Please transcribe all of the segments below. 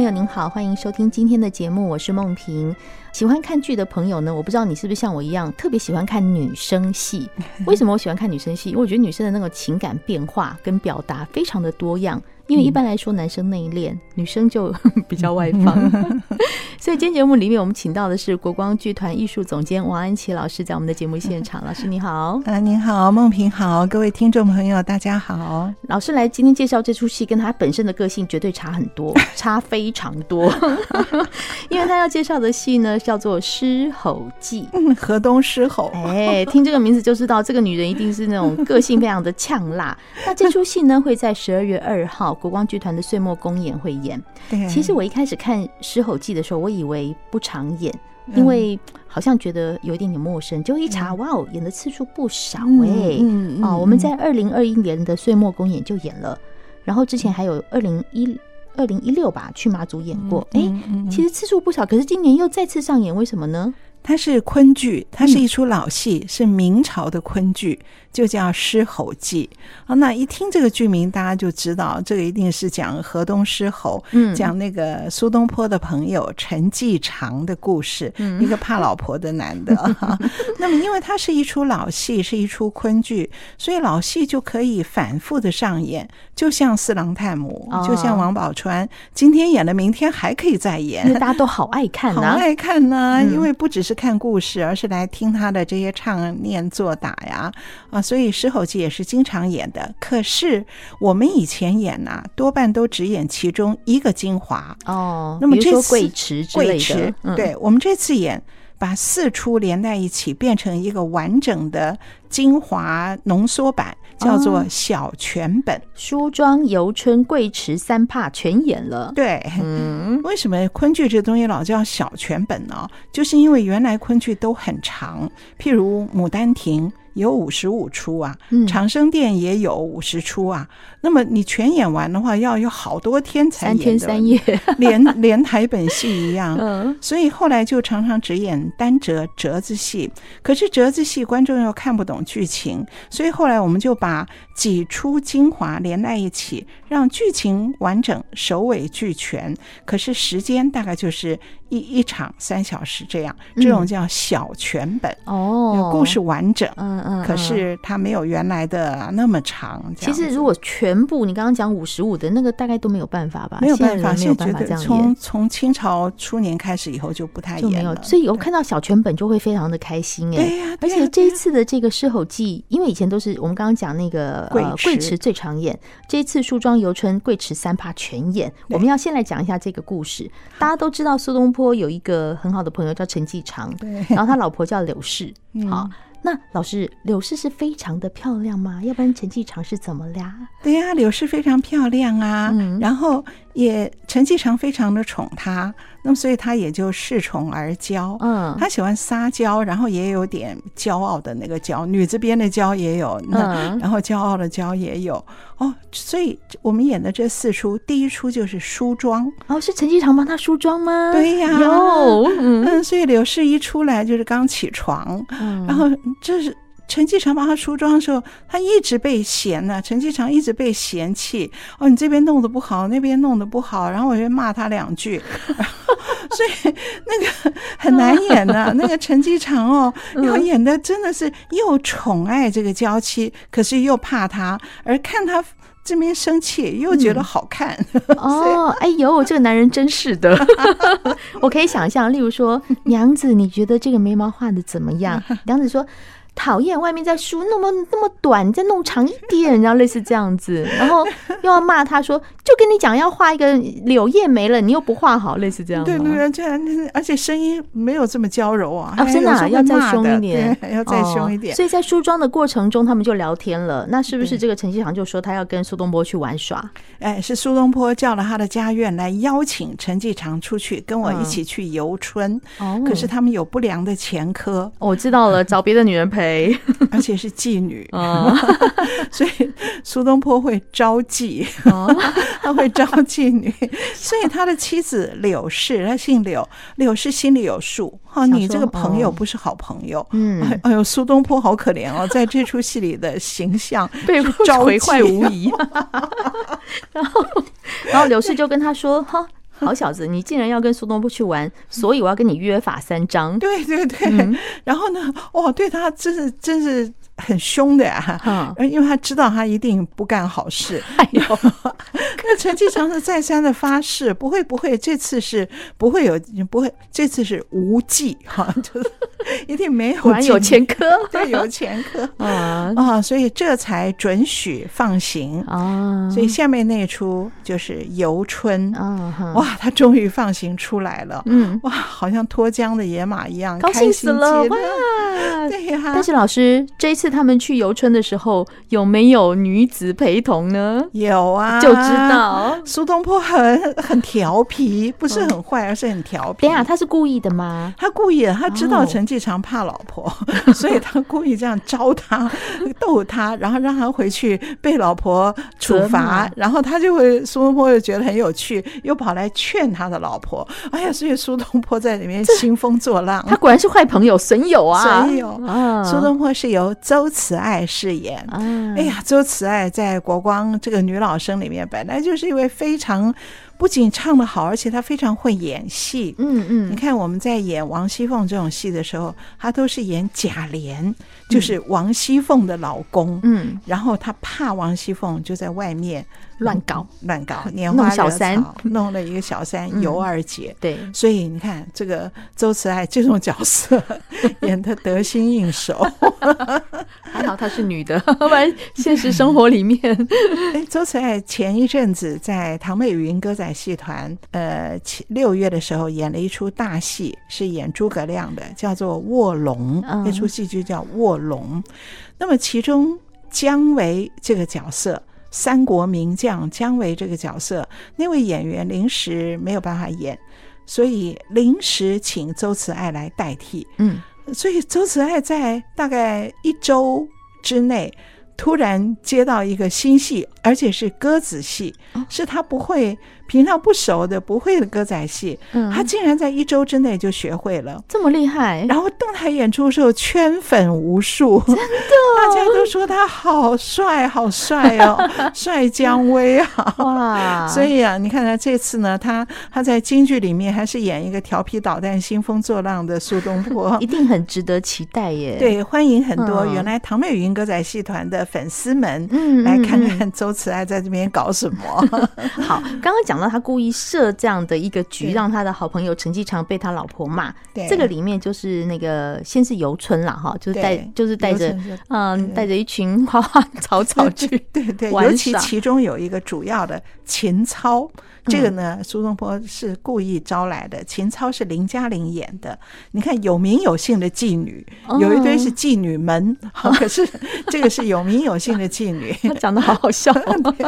朋友您好，欢迎收听今天的节目，我是梦萍。喜欢看剧的朋友呢，我不知道你是不是像我一样特别喜欢看女生戏？为什么我喜欢看女生戏？因为我觉得女生的那个情感变化跟表达非常的多样。因为一般来说，男生内敛，女生就 比较外放。所以今天节目里面，我们请到的是国光剧团艺术总监王安琪老师，在我们的节目现场。老师你好，啊，您好，梦萍好，各位听众朋友大家好。老师来今天介绍这出戏，跟他本身的个性绝对差很多，差非常多。因为他要介绍的戏呢，叫做《狮吼记》。嗯，河东狮吼。哎，听这个名字就知道，这个女人一定是那种个性非常的呛辣。那这出戏呢，会在十二月二号。国光剧团的岁末公演会演。对，其实我一开始看《狮吼记》的时候，我以为不常演，因为好像觉得有一点点陌生。就一查，哇哦，演的次数不少哎！哦，我们在二零二一年的岁末公演就演了，然后之前还有二零一二零一六吧，去马祖演过。哎，其实次数不少，可是今年又再次上演，为什么呢？它是昆剧，它是一出老戏，是明朝的昆剧，就叫《狮吼记》啊。那一听这个剧名，大家就知道这个一定是讲河东狮吼，嗯，讲那个苏东坡的朋友陈继常的故事，一个怕老婆的男的。那么，因为它是一出老戏，是一出昆剧，所以老戏就可以反复的上演，就像四郎探母，就像王宝钏，今天演了，明天还可以再演，大家都好爱看好爱看呢，因为不只是。是看故事，而是来听他的这些唱念做打呀啊，所以《狮吼记》也是经常演的。可是我们以前演呐、啊，多半都只演其中一个精华哦。那么这次贵池之类的，贵池，嗯、对我们这次演。把四出连在一起，变成一个完整的精华浓缩版，叫做小全本。梳妆、游春、贵池三怕全演了。对，嗯，为什么昆剧这东西老叫小全本呢？就是因为原来昆剧都很长，譬如《牡丹亭》。有五十五出啊，长生殿也有五十出啊。嗯、那么你全演完的话，要有好多天才演的，三天三夜，连连台本戏一样。嗯，所以后来就常常只演单折折子戏。可是折子戏观众又看不懂剧情，所以后来我们就把几出精华连在一起，让剧情完整，首尾俱全。可是时间大概就是。一一场三小时这样，这种叫小全本哦，故事完整，嗯嗯，可是它没有原来的那么长。其实如果全部你刚刚讲五十五的那个，大概都没有办法吧？没有办法，没有办法这样演。从从清朝初年开始以后就不太演了，所以我看到小全本就会非常的开心哎。对呀，而且这一次的这个狮吼记，因为以前都是我们刚刚讲那个贵贵池最常演，这一次梳妆游春贵池三怕全演。我们要先来讲一下这个故事，大家都知道苏东坡。坡有一个很好的朋友叫陈继常，对，然后他老婆叫柳氏。好，那老师，柳氏是非常的漂亮吗？要不然陈继常是怎么啦？对呀，柳氏非常漂亮啊，然后也陈继常非常的宠她。那么，所以他也就恃宠而骄。嗯，他喜欢撒娇，然后也有点骄傲的那个骄，女字边的骄也有，嗯，然后骄傲的骄也有。哦，所以我们演的这四出，第一出就是梳妆。哦，是陈继常帮他梳妆吗？对呀，有，嗯，所以柳氏一出来就是刚起床，嗯，然后这是。陈继常帮他梳妆的时候，他一直被嫌呢。陈继常一直被嫌弃哦，你这边弄得不好，那边弄得不好，然后我就骂他两句，所以那个很难演的。那个陈继常哦，要演的真的是又宠爱这个娇妻，可是又怕他，而看他这边生气又觉得好看。哦，哎呦，这个男人真是的，我可以想象，例如说，娘子，你觉得这个眉毛画的怎么样？娘子说。讨厌，外面在梳那么那么短，你再弄长一点，然后类似这样子，然后又要骂他说，就跟你讲要画一个柳叶眉了，你又不画好，类似这样。对对对，这样，而且声音没有这么娇柔啊，啊，真的 要再凶一点，要再凶一点。所以在梳妆的过程中，他们就聊天了。那是不是这个陈其长就说他要跟苏东坡去玩耍？哎，是苏东坡叫了他的家院来邀请陈继常出去跟我一起去游春。哦，可是他们有不良的前科，我知道了，找别的女人陪，而且是妓女。哦，所以苏东坡会招妓，他会招妓女，所以他的妻子柳氏，他姓柳，柳氏心里有数。哈，你这个朋友不是好朋友。嗯，哎呦，苏东坡好可怜哦，在这出戏里的形象 被毁坏无疑。然后，然后柳氏就跟他说：“哈。”好小子，你竟然要跟苏东坡去玩，所以我要跟你约法三章。对对对，嗯、然后呢，哇，对他真是真是很凶的呀，嗯，因为他知道他一定不干好事。哎呦，那陈继常是再三的发誓，不会不会，这次是不会有，不会，这次是无忌哈，就是一定没有，果然有前科，对，有前科。啊。啊，所以这才准许放行。啊。所以下面那出就是游春。啊，哇。他终于放行出来了，嗯，哇，好像脱缰的野马一样，高兴死了，哇！对呀，但是老师，这一次他们去游春的时候，有没有女子陪同呢？有啊，就知道苏东坡很很调皮，不是很坏，而是很调皮。等下，他是故意的吗？他故意的，他知道陈继常怕老婆，所以他故意这样招他、逗他，然后让他回去被老婆处罚，然后他就会苏东坡又觉得很有趣，又跑来。劝他的老婆，哎呀，所以苏东坡在里面兴风作浪。他果然是坏朋友，损友啊！损友。苏东坡是由周慈爱饰演。啊、哎呀，周慈爱在国光这个女老生里面，本来就是一位非常不仅唱得好，而且他非常会演戏。嗯嗯，你看我们在演王熙凤这种戏的时候，他都是演贾琏，就是王熙凤的老公。嗯，然后他怕王熙凤就在外面。乱搞乱搞，拈花惹草，小三 弄了一个小三尤二姐。对，所以你看这个周慈爱这种角色 演的得心应手，还好她是女的，不然现实生活里面，哎，周慈爱前一阵子在唐美云歌仔戏团，呃，六月的时候演了一出大戏，是演诸葛亮的，叫做《卧龙》，那出戏就叫《卧龙》。那么其中姜维这个角色。三国名将姜维这个角色，那位演员临时没有办法演，所以临时请周慈爱来代替。嗯，所以周慈爱在大概一周之内，突然接到一个新戏，而且是鸽子戏，是他不会。平常不熟的、不会的歌仔戏，嗯，他竟然在一周之内就学会了，这么厉害！然后登台演出的时候圈粉无数，真的，大家都说他好帅，好帅哦，帅姜维啊！哇，所以啊，你看他这次呢，他他在京剧里面还是演一个调皮捣蛋、兴风作浪的苏东坡，一定很值得期待耶！对，欢迎很多原来唐美云歌仔戏团的粉丝们，嗯，来看看周慈爱在这边搞什么。好，刚刚讲。然后他故意设这样的一个局，让他的好朋友陈继常被他老婆骂。对，这个里面就是那个先是游春了哈，就是带就是带着嗯带着一群花花草草去对对，尤其其中有一个主要的秦操。这个呢，苏东坡是故意招来的。秦操是林嘉玲演的。你看有名有姓的妓女，有一堆是妓女们，可是这个是有名有姓的妓女，讲得好好笑。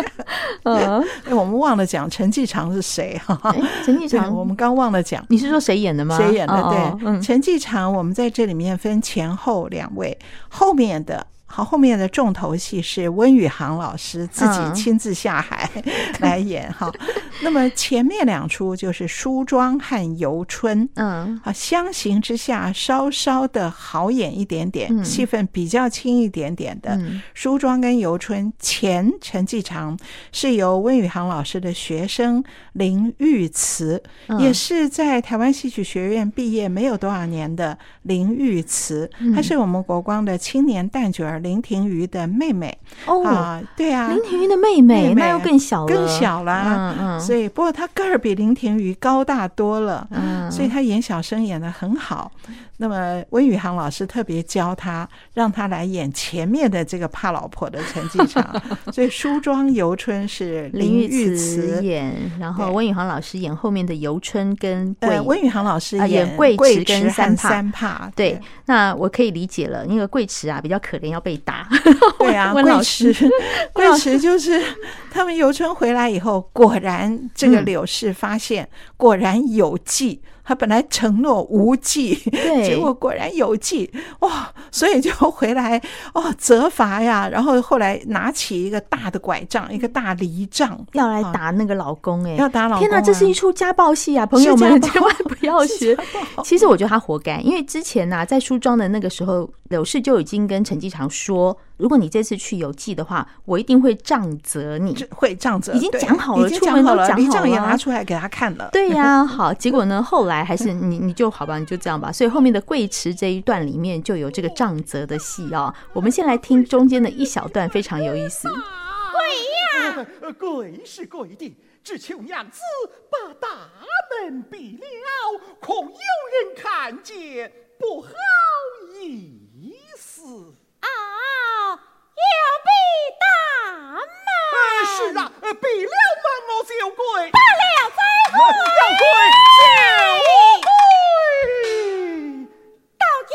嗯，我们忘了讲陈继常是谁哈？陈继长，我们刚忘了讲。你是说谁演的吗？谁演的？对，陈继长，我们在这里面分前后两位，后面的。好，后面的重头戏是温宇航老师自己亲自下海 来演哈。嗯、那么前面两出就是梳妆和游春，嗯，啊，相形之下稍稍的好演一点点，嗯、戏份比较轻一点点的。嗯、梳妆跟游春前陈继长是由温宇航老师的学生林玉慈，嗯、也是在台湾戏曲学院毕业没有多少年的林玉慈，他是我们国光的青年旦角儿。林庭瑜的妹妹。哦啊，对啊，林庭瑜的妹妹，妹妹那又更小了，更小了，嗯嗯，所以不过她个儿比林庭瑜高大多了，嗯，所以她演小生演的很好。那么温宇航老师特别教他，让他来演前面的这个怕老婆的陈继常，所以梳妆游春是林玉慈演，然后温宇航老师演后面的游春跟桂，温宇航老师演桂池跟三怕。三怕对，那我可以理解了，因为桂池啊比较可怜，要被打。对啊，桂池，桂池就是他们游春回来以后，果然这个柳氏发现，果然有计。他本来承诺无忌，结果果然有忌哇！所以就回来哦责罚呀，然后后来拿起一个大的拐杖，一个大犁杖，要来打那个老公哎、欸！要打老公、啊！天哪，这是一出家暴戏啊！朋友们千万不要学。其实我觉得他活该，因为之前呐、啊，在梳妆的那个时候，柳氏就已经跟陈继常说。如果你这次去有记的话，我一定会杖责你，会杖责，已经讲好了，出门都讲好了，犁杖也拿出来给他看了。对呀、啊，好，结果呢，后来还是你，你就好吧，你就这样吧。所以后面的贵池这一段里面就有这个杖责的戏啊。我们先来听中间的一小段，非常有意思。鬼呀，鬼是鬼的，只求娘子把大门闭了，恐有人看见，不好意思。啊！要闭大吗？是啊，闭了门我就跪。不了，再跪。要跪就跪。到底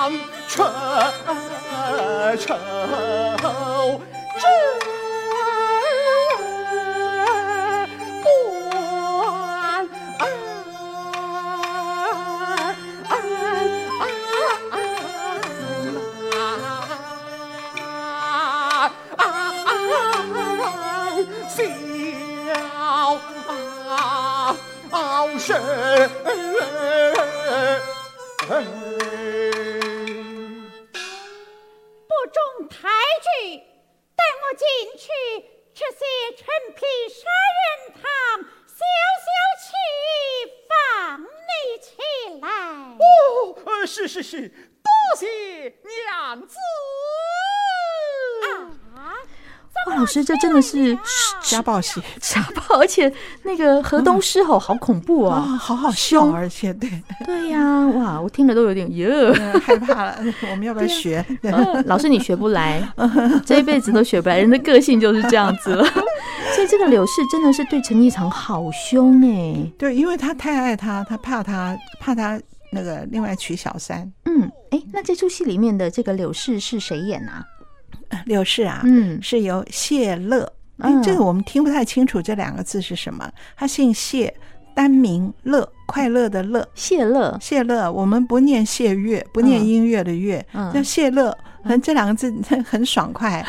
上车。这这真的是家暴戏，家暴，而且那个河东狮吼好恐怖啊，哦、好好笑，而且对。对呀、啊，哇，我听着都有点耶，害怕了。我们要不要学？呃、老师你学不来，这一辈子都学不来，人的个性就是这样子。了。所以这个柳氏真的是对陈季常好凶哎，对，因为他太爱他，他怕他怕他那个另外娶小三。嗯，哎，那这出戏里面的这个柳氏是谁演啊？柳氏啊，嗯，是由谢乐，哎，这个我们听不太清楚，这两个字是什么？他姓谢，单名乐，快乐的乐，谢乐，谢乐。我们不念谢乐，不念音乐的乐，叫谢乐。这两个字 很爽快。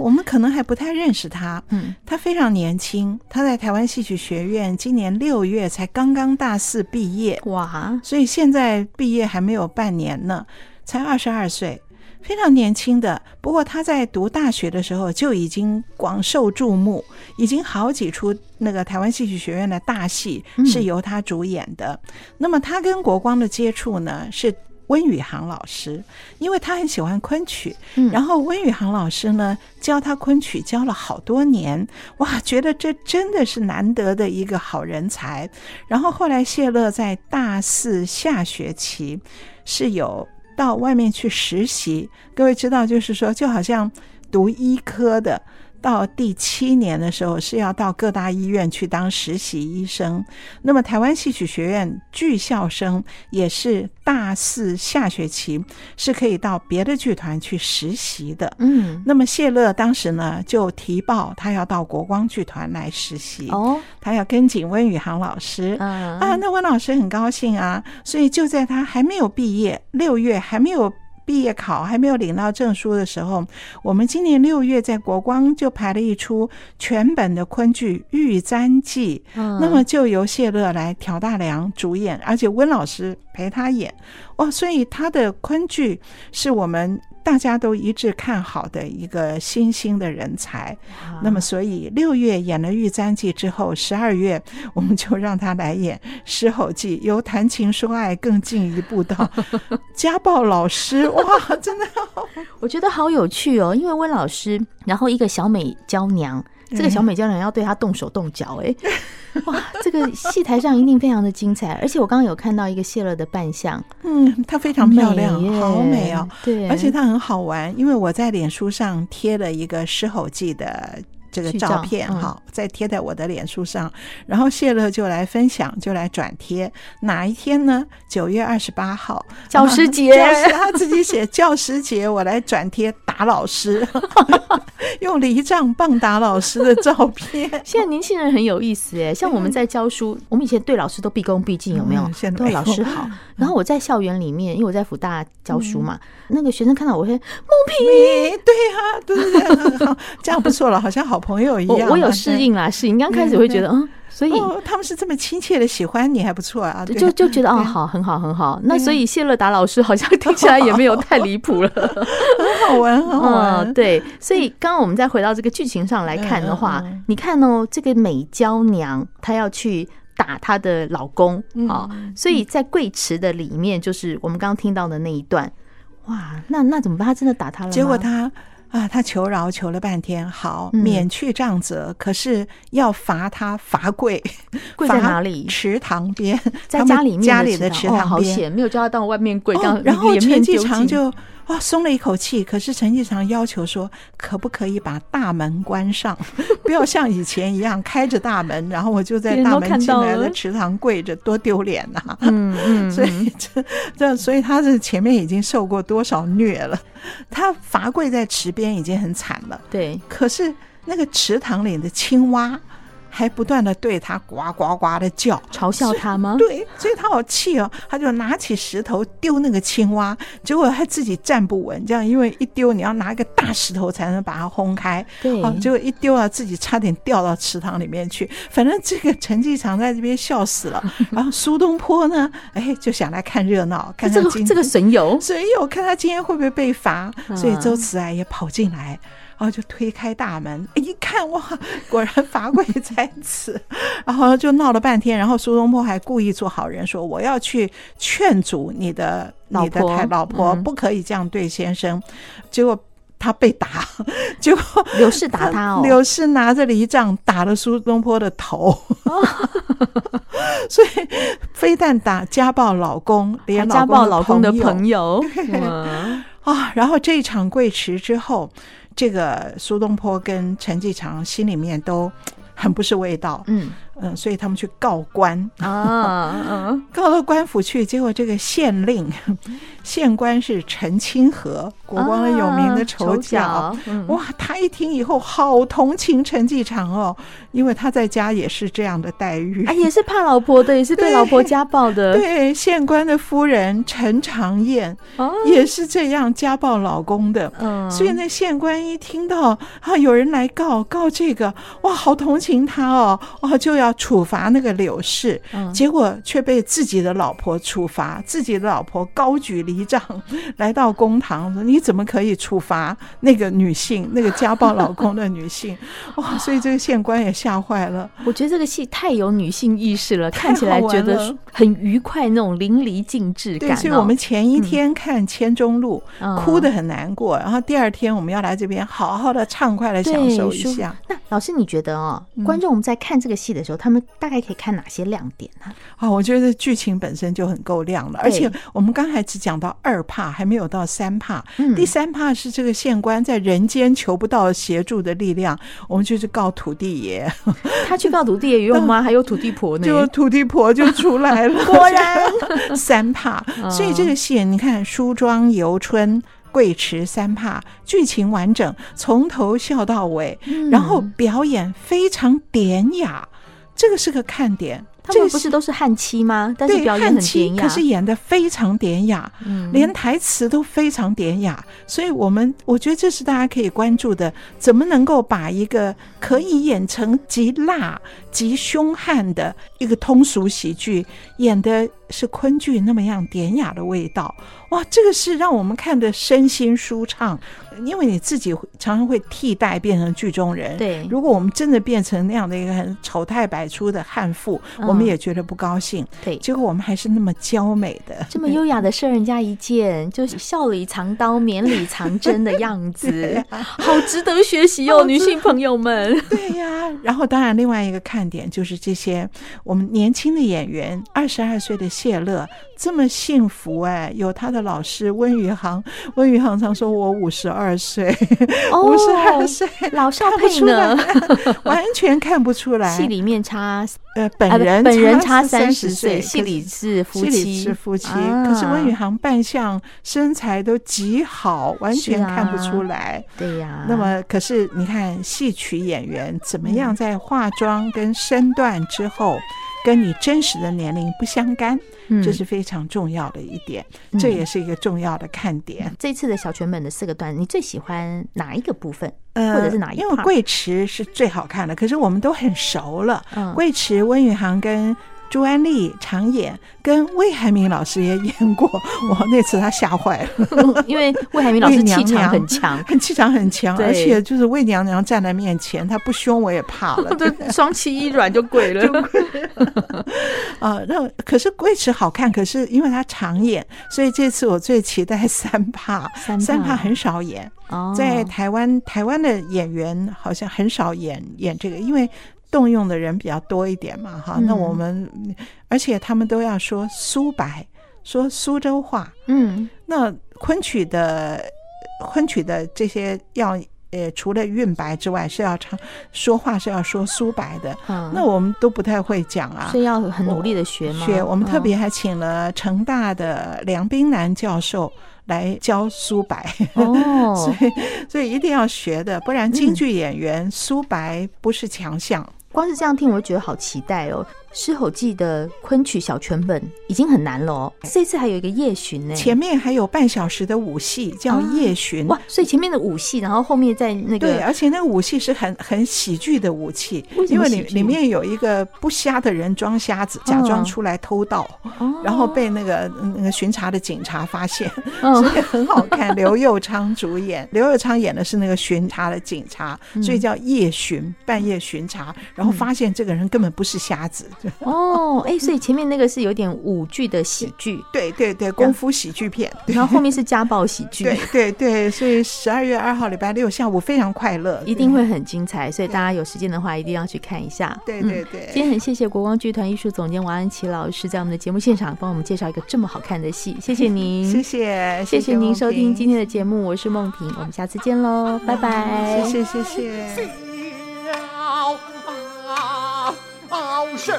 我们可能还不太认识他。嗯，他非常年轻，他在台湾戏曲学院今年六月才刚刚大四毕业。哇，所以现在毕业还没有半年呢，才二十二岁。非常年轻的，不过他在读大学的时候就已经广受注目，已经好几出那个台湾戏曲学院的大戏是由他主演的。嗯、那么他跟国光的接触呢，是温宇航老师，因为他很喜欢昆曲，嗯、然后温宇航老师呢教他昆曲教了好多年，哇，觉得这真的是难得的一个好人才。然后后来谢乐在大四下学期是有。到外面去实习，各位知道，就是说，就好像读医科的，到第七年的时候是要到各大医院去当实习医生。那么，台湾戏曲学院剧校生也是大四下学期是可以到别的剧团去实习的。嗯，那么谢乐当时呢就提报他要到国光剧团来实习。哦，他要跟紧温宇航老师。嗯啊，那温老师很高兴啊，所以就在他还没有毕业，六月还没有。毕业考还没有领到证书的时候，我们今年六月在国光就排了一出全本的昆剧《玉簪记》，嗯，那么就由谢乐来挑大梁主演，而且温老师陪他演，哇，所以他的昆剧是我们。大家都一致看好的一个新兴的人才，那么所以六月演了《玉簪记》之后，十二月我们就让他来演《狮吼记》，由谈情说爱更进一步到 家暴老师，哇，真的，我觉得好有趣哦，因为温老师，然后一个小美娇娘。这个小美娇娘要对他动手动脚，哎，哇，这个戏台上一定非常的精彩。而且我刚刚有看到一个谢乐的扮相，嗯，她非常漂亮，好美哦，对，而且她很好玩，因为我在脸书上贴了一个《狮吼记》的。这个照片哈，再贴在我的脸书上，然后谢乐就来分享，就来转贴。哪一天呢？九月二十八号，教师节，他自己写教师节，我来转贴打老师，用犁杖棒打老师的照片。现在年轻人很有意思哎，像我们在教书，我们以前对老师都毕恭毕敬，有没有？现在都老师好。然后我在校园里面，因为我在辅大教书嘛，那个学生看到我会，梦萍，对呀，对对对，好，这样不错了，好像好。朋友一样，我有适应啦，适应。刚开始会觉得，嗯，所以他们是这么亲切的喜欢你，还不错啊。就就觉得，哦，好，很好，很好。那所以谢乐达老师好像听起来也没有 太离谱了，很好玩，很好玩。对，所以刚刚我们再回到这个剧情上来看的话，你看哦，这个美娇娘她要去打她的老公啊，所以在贵池的里面，就是我们刚刚听到的那一段，哇，那那怎么办？她真的打他了？结果他。啊，他求饶求了半天，好免去杖责，嗯、可是要罚他罚跪，跪在哪里？池塘边，在家里面家里的池塘边，哦、好险，没有叫他到外面跪。哦、然后陈继长就。哇，松了一口气。可是陈继常要求说，可不可以把大门关上，不要像以前一样开着大门，然后我就在大门进来的池塘跪着，多丢脸呐！嗯 嗯，所以这这，所以他是前面已经受过多少虐了，他罚跪在池边已经很惨了。对，可是那个池塘里的青蛙。还不断的对他呱呱呱的叫，嘲笑他吗？对，所以他好气哦，他就拿起石头丢那个青蛙，结果他自己站不稳，这样因为一丢你要拿一个大石头才能把它轰开，对，哦，结果一丢啊，自己差点掉到池塘里面去。反正这个陈继常在这边笑死了，然后苏东坡呢，哎，就想来看热闹，看看这个这个神游，神游，看他今天会不会被罚，所以周慈啊也跑进来。然后就推开大门，一看哇，果然罚跪在此。然后就闹了半天，然后苏东坡还故意做好人，说我要去劝阻你的你的太老婆，不可以这样对先生。结果他被打，结果柳氏打他哦，柳氏拿着犁杖打了苏东坡的头。所以非但打家暴老公，连家暴老公的朋友啊。然后这一场跪池之后。这个苏东坡跟陈继常心里面都很不是味道，嗯，嗯，所以他们去告官啊，嗯，告到官府去，结果这个县令。县官是陈清河，国光的有名的丑角。啊嗯、哇，他一听以后好同情陈继常哦，因为他在家也是这样的待遇，啊，也是怕老婆的，也是对老婆家暴的。对，县官的夫人陈长燕也是这样家暴老公的。嗯，所以那县官一听到啊有人来告告这个，哇，好同情他哦，哇，就要处罚那个柳氏，嗯、结果却被自己的老婆处罚，自己的老婆高举离杖来到公堂说：“你怎么可以处罚那个女性，那个家暴老公的女性？” 哇！所以这个县官也吓坏了。我觉得这个戏太有女性意识了，看起来觉得很愉快，那种淋漓尽致感。对，所以我们前一天看《千钟路》，嗯，哭得很难过，然后第二天我们要来这边好好的畅快的享受一下。那老师，你觉得哦，观众我们在看这个戏的时候，他们大概可以看哪些亮点呢？啊，我觉得剧情本身就很够亮了，而且我们刚才只讲。到二怕还没有到三怕，嗯、第三怕是这个县官在人间求不到协助的力量，我们就去告土地爷。他去告土地爷有用吗？还有土地婆呢？就土地婆就 出来了。果然三怕，所以这个戏你看，梳妆游春贵池三怕，剧情完整，从头笑到尾，嗯、然后表演非常典雅，这个是个看点。他们不是都是汉妻吗？但是表演很典雅，可是演的非常典雅，嗯、连台词都非常典雅。所以，我们我觉得这是大家可以关注的，怎么能够把一个可以演成极辣、极凶悍的一个通俗喜剧，演的是昆剧那么样典雅的味道。哇，这个是让我们看的身心舒畅，因为你自己常常会替代变成剧中人。对，如果我们真的变成那样的一个很丑态百出的悍妇，嗯、我们也觉得不高兴。对，结果我们还是那么娇美的，这么优雅的射人家一箭，就是笑里藏刀，绵里藏针的样子，啊、好值得学习哦，女性朋友们。对呀、啊，然后当然另外一个看点就是这些我们年轻的演员，二十二岁的谢乐这么幸福哎，有他的。老师温宇航，温宇航常说我五十二岁，五十二岁。老少配呢，完全看不出来。戏里面差呃，本人本人差三十岁，戏里是夫妻。是夫妻，可是温宇航扮相身材都极好，完全看不出来。对呀，那么可是你看戏曲演员怎么样在化妆跟身段之后，跟你真实的年龄不相干，嗯、这是非常重要的一点，嗯、这也是一个重要的看点。这次的小全本的四个段，你最喜欢哪一个部分，呃、或者是哪一个？因为贵池是最好看的，可是我们都很熟了。嗯、贵池温宇航跟。朱安丽常演，跟魏海明老师也演过。我那次他吓坏了，因为魏海明老师气场很强，很气场很强，而且就是魏娘娘站在面前，她不凶我也怕了，双膝一软就跪了。啊，那可是贵池好看，可是因为他常演，所以这次我最期待三怕。三怕很少演，在台湾台湾的演员好像很少演演这个，因为。动用的人比较多一点嘛，哈，那我们，而且他们都要说苏白，说苏州话，嗯，那昆曲的昆曲的这些要，呃，除了韵白之外，是要唱说话是要说苏白的，嗯，那我们都不太会讲啊，所以要很努力的学吗？学，我们特别还请了成大的梁冰南教授来教苏白，哦，所以所以一定要学的，不然京剧演员苏白不是强项。光是这样听，我就觉得好期待哦。《狮吼记》的昆曲小全本已经很难了哦，这次还有一个夜巡呢。前面还有半小时的舞戏叫夜巡。哇，所以前面的舞戏，然后后面在那个对，而且那个舞戏是很很喜剧的武戏，因为里里面有一个不瞎的人装瞎子，假装出来偷盗，然后被那个那个巡查的警察发现，所以很好看。刘佑昌主演，刘佑昌演的是那个巡查的警察，所以叫夜巡，半夜巡查，然后发现这个人根本不是瞎子。哦，哎，所以前面那个是有点舞剧的喜剧，对 对对，功夫喜剧片，然后后面是家暴喜剧，对对对，所以十二月二号礼拜六下午非常快乐，一定会很精彩，所以大家有时间的话一定要去看一下。对对对，今天很谢谢国光剧团艺术总监王安琪老师在我们的节目现场帮我们介绍一个这么好看的戏，谢谢您，谢谢谢谢您收听今天的节目，我是梦萍，我们下次见喽，拜拜，谢谢谢谢。是。